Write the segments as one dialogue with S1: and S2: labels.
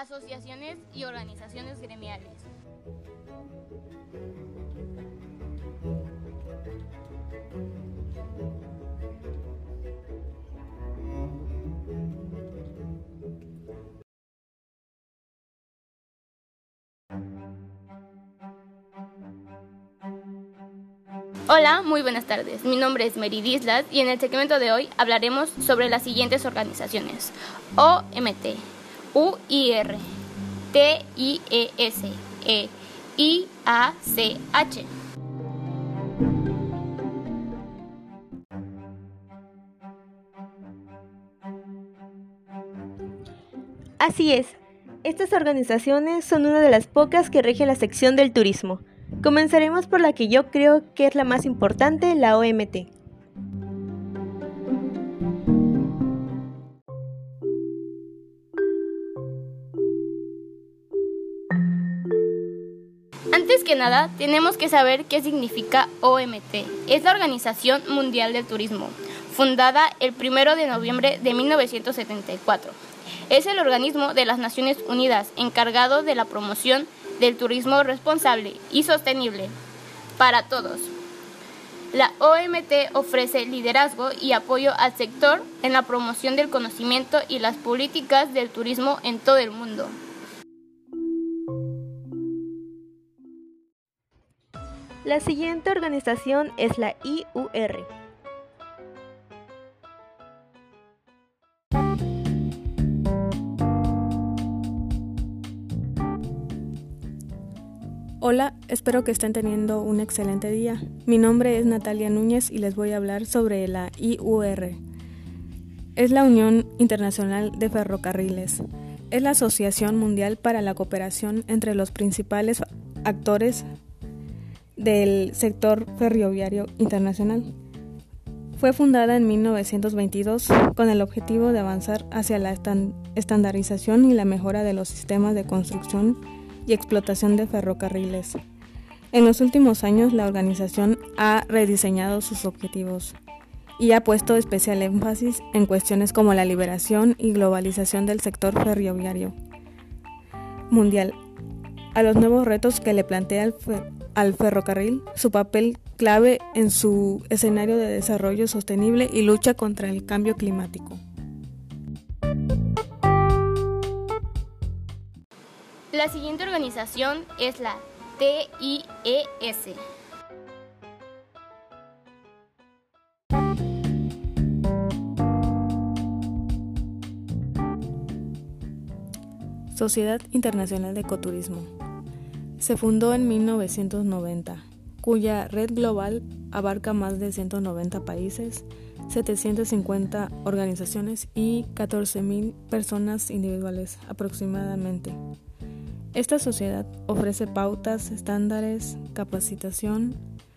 S1: asociaciones y organizaciones gremiales. Hola, muy buenas tardes. Mi nombre es Mary Dislas y en el segmento de hoy hablaremos sobre las siguientes organizaciones: OMT, UIR, TIES, E, IACH.
S2: Así es, estas organizaciones son una de las pocas que rigen la sección del turismo. Comenzaremos por la que yo creo que es la más importante, la OMT.
S1: Que nada, tenemos que saber qué significa OMT. Es la Organización Mundial del Turismo, fundada el 1 de noviembre de 1974. Es el organismo de las Naciones Unidas encargado de la promoción del turismo responsable y sostenible para todos. La OMT ofrece liderazgo y apoyo al sector en la promoción del conocimiento y las políticas del turismo en todo el mundo.
S2: La siguiente organización es la IUR.
S3: Hola, espero que estén teniendo un excelente día. Mi nombre es Natalia Núñez y les voy a hablar sobre la IUR. Es la Unión Internacional de Ferrocarriles. Es la Asociación Mundial para la Cooperación entre los principales actores del sector ferroviario internacional. Fue fundada en 1922 con el objetivo de avanzar hacia la estandarización y la mejora de los sistemas de construcción y explotación de ferrocarriles. En los últimos años la organización ha rediseñado sus objetivos y ha puesto especial énfasis en cuestiones como la liberación y globalización del sector ferroviario mundial, a los nuevos retos que le plantea al ferrocarril, su papel clave en su escenario de desarrollo sostenible y lucha contra el cambio climático.
S1: La siguiente organización es la TIES.
S3: Sociedad Internacional de Ecoturismo. Se fundó en 1990, cuya red global abarca más de 190 países, 750 organizaciones y 14.000 personas individuales aproximadamente. Esta sociedad ofrece pautas, estándares, capacitación,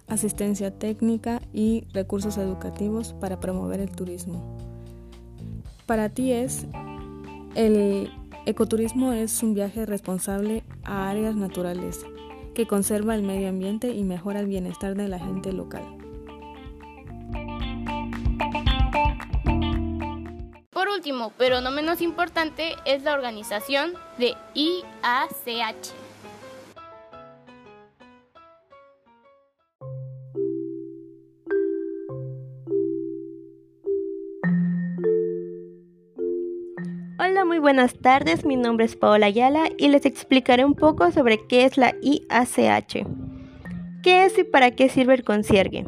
S3: asistencia técnica y recursos educativos para promover el turismo. Para ti es el ecoturismo es un viaje responsable a áreas naturales que conserva el medio ambiente y mejora el bienestar de la gente local.
S1: último, pero no menos importante, es la organización de IACH.
S2: Hola, muy buenas tardes. Mi nombre es Paola Ayala y les explicaré un poco sobre qué es la IACH. ¿Qué es y para qué sirve el concierge?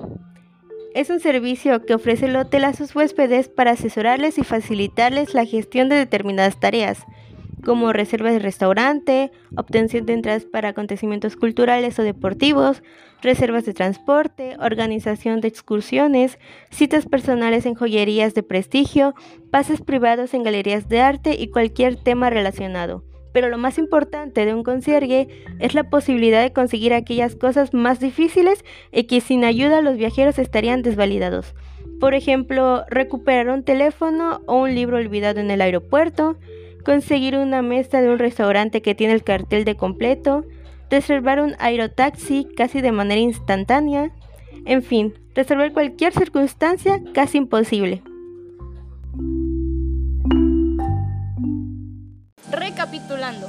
S2: Es un servicio que ofrece el hotel a sus huéspedes para asesorarles y facilitarles la gestión de determinadas tareas, como reservas de restaurante, obtención de entradas para acontecimientos culturales o deportivos, reservas de transporte, organización de excursiones, citas personales en joyerías de prestigio, pases privados en galerías de arte y cualquier tema relacionado pero lo más importante de un concierge es la posibilidad de conseguir aquellas cosas más difíciles y que sin ayuda los viajeros estarían desvalidados. Por ejemplo, recuperar un teléfono o un libro olvidado en el aeropuerto, conseguir una mesa de un restaurante que tiene el cartel de completo, reservar un aerotaxi casi de manera instantánea, en fin, resolver cualquier circunstancia casi imposible.
S1: Recapitulando,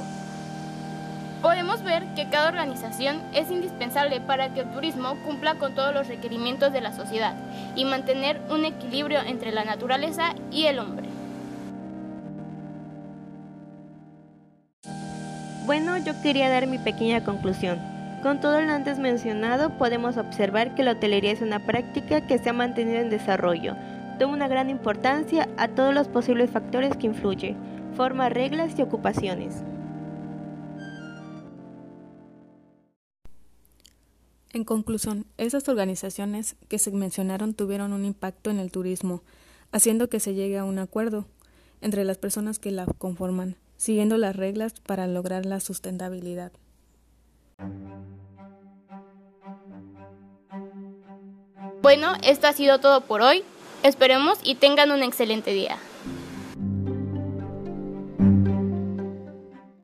S1: podemos ver que cada organización es indispensable para que el turismo cumpla con todos los requerimientos de la sociedad y mantener un equilibrio entre la naturaleza y el hombre.
S2: Bueno, yo quería dar mi pequeña conclusión. Con todo lo antes mencionado, podemos observar que la hotelería es una práctica que se ha mantenido en desarrollo. Toma una gran importancia a todos los posibles factores que influyen, forma reglas y ocupaciones.
S3: En conclusión, esas organizaciones que se mencionaron tuvieron un impacto en el turismo, haciendo que se llegue a un acuerdo entre las personas que la conforman, siguiendo las reglas para lograr la sustentabilidad.
S1: Bueno, esto ha sido todo por hoy. Esperemos y tengan un excelente día.